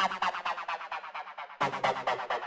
Thank you.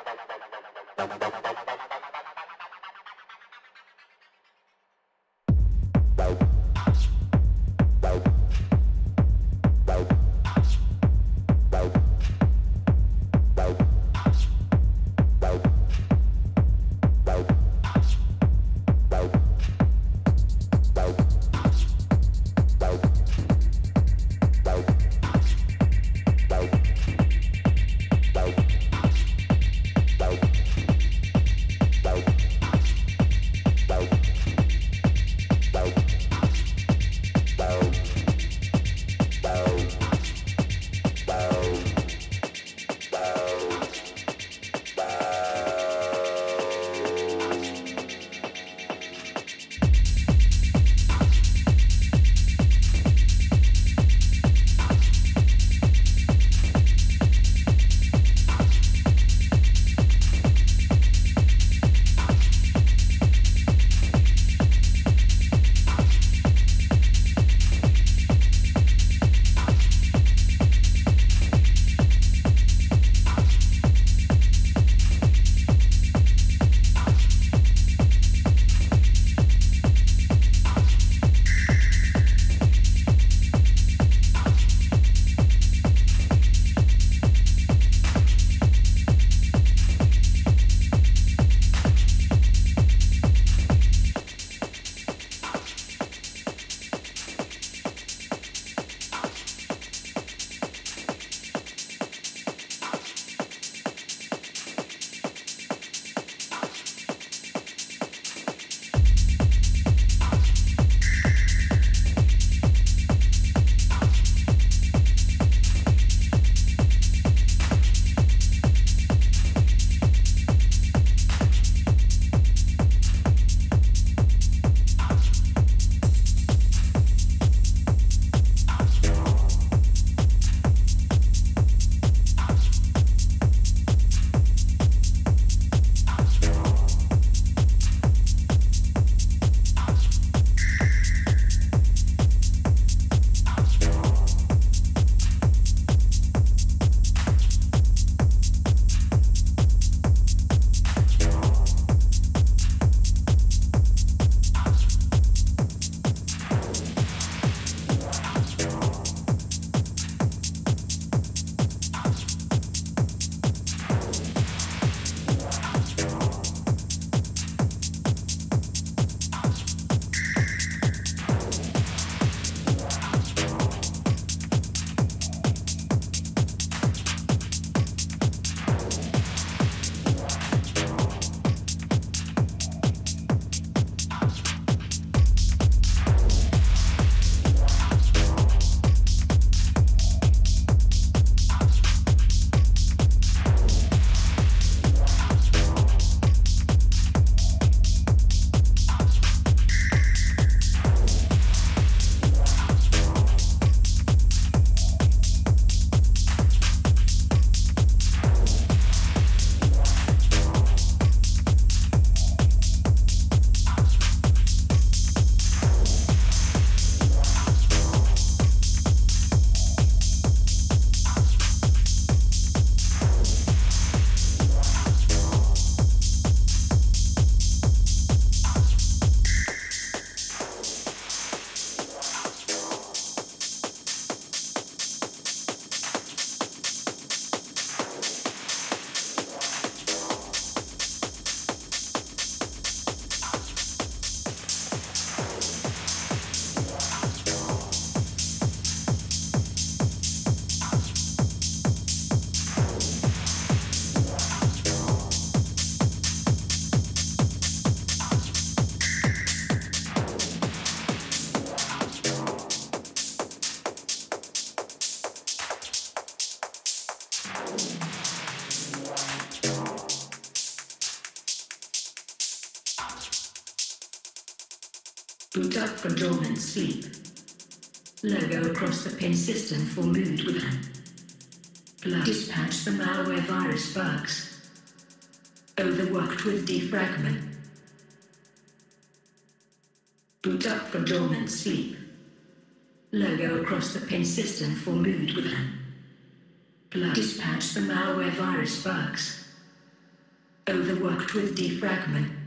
From dormant sleep. Logo across the pin system for mood with Blood dispatch the malware virus bugs. Overworked with defragment. Boot up from dormant sleep. Logo across the pin system for mood with Blood dispatch the malware virus bugs. Overworked with defragment.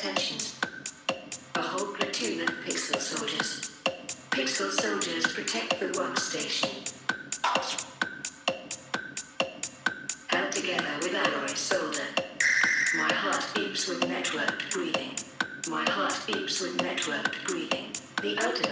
Attention. A whole platoon of pixel soldiers. Pixel soldiers protect the workstation. Held together with alloy solder. My heart beeps with networked breathing. My heart beeps with networked breathing. The other.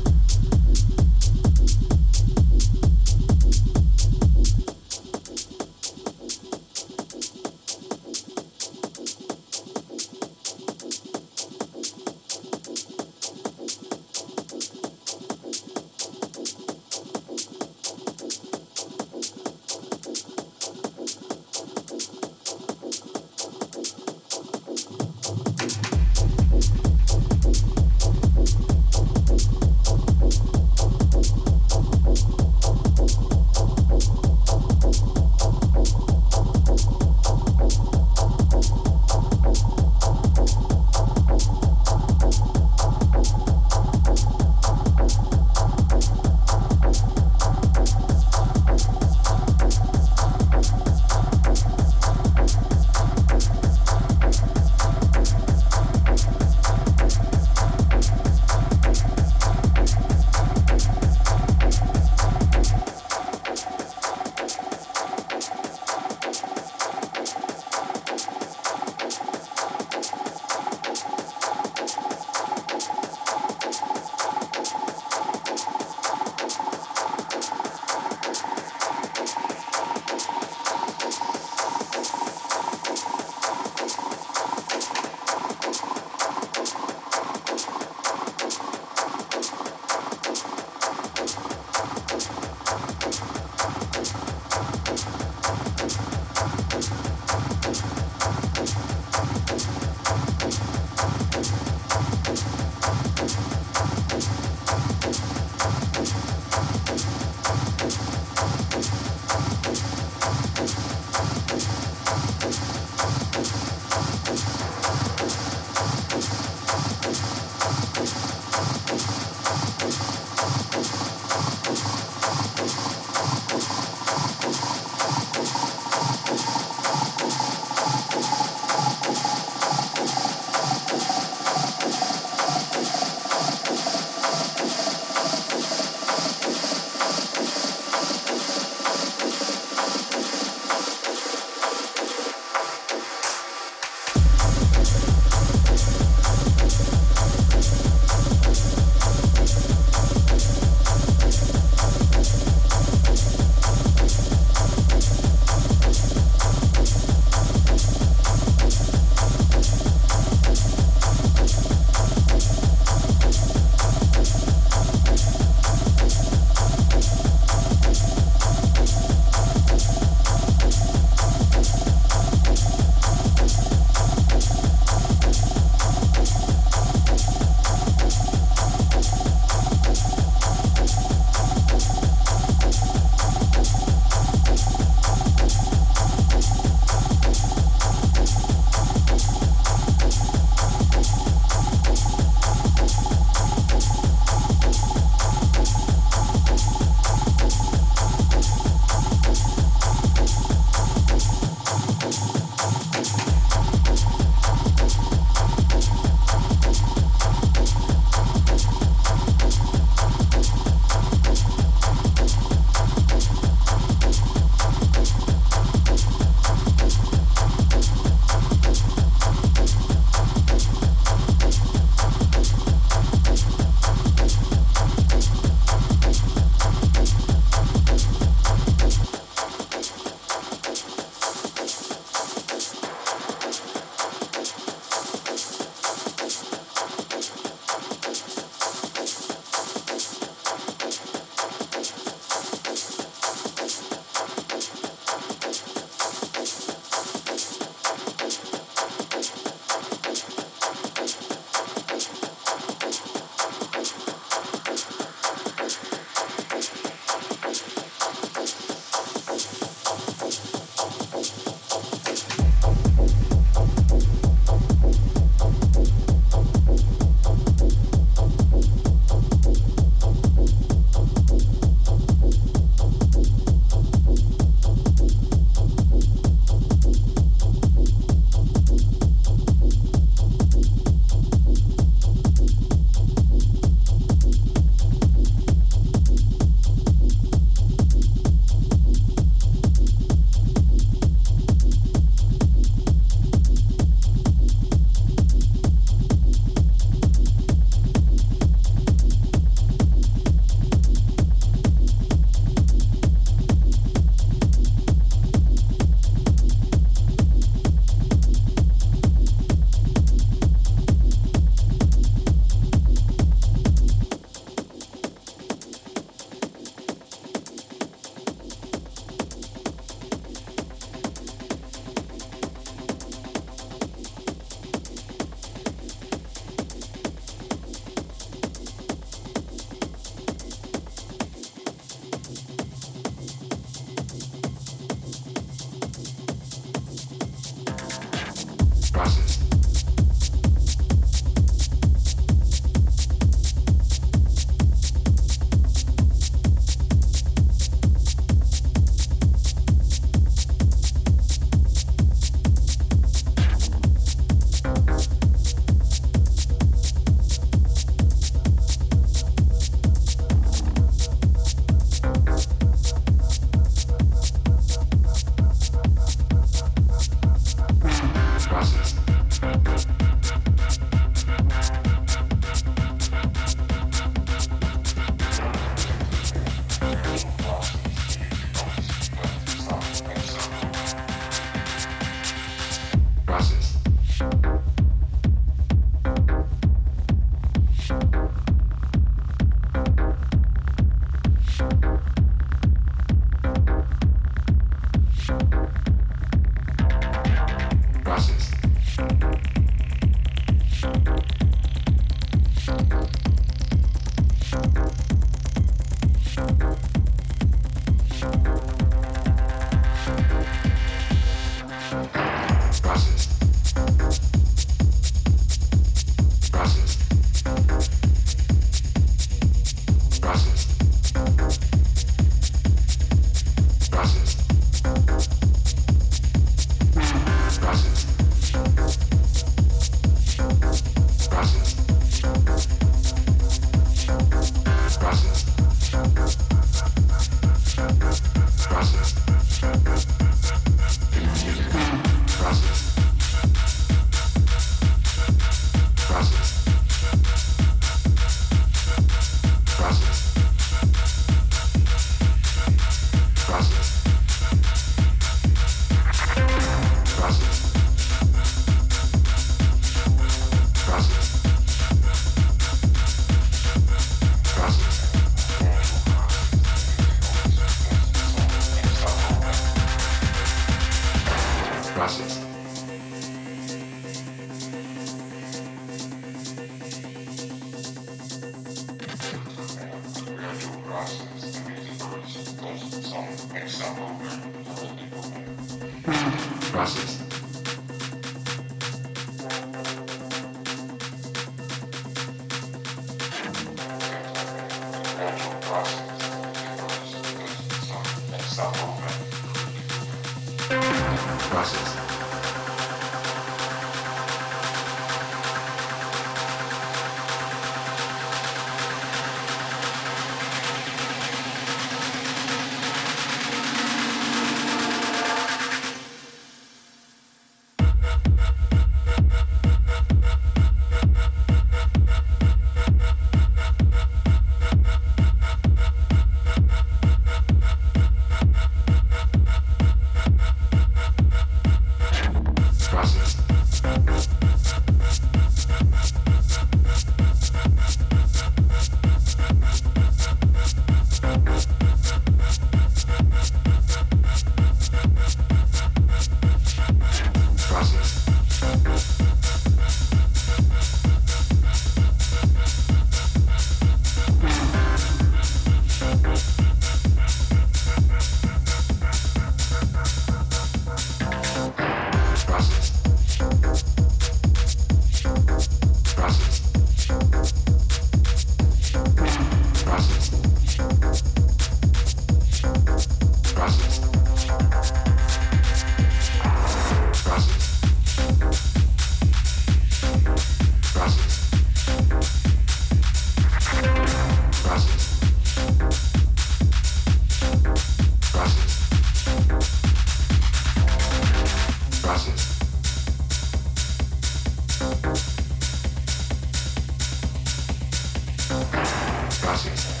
Gracias.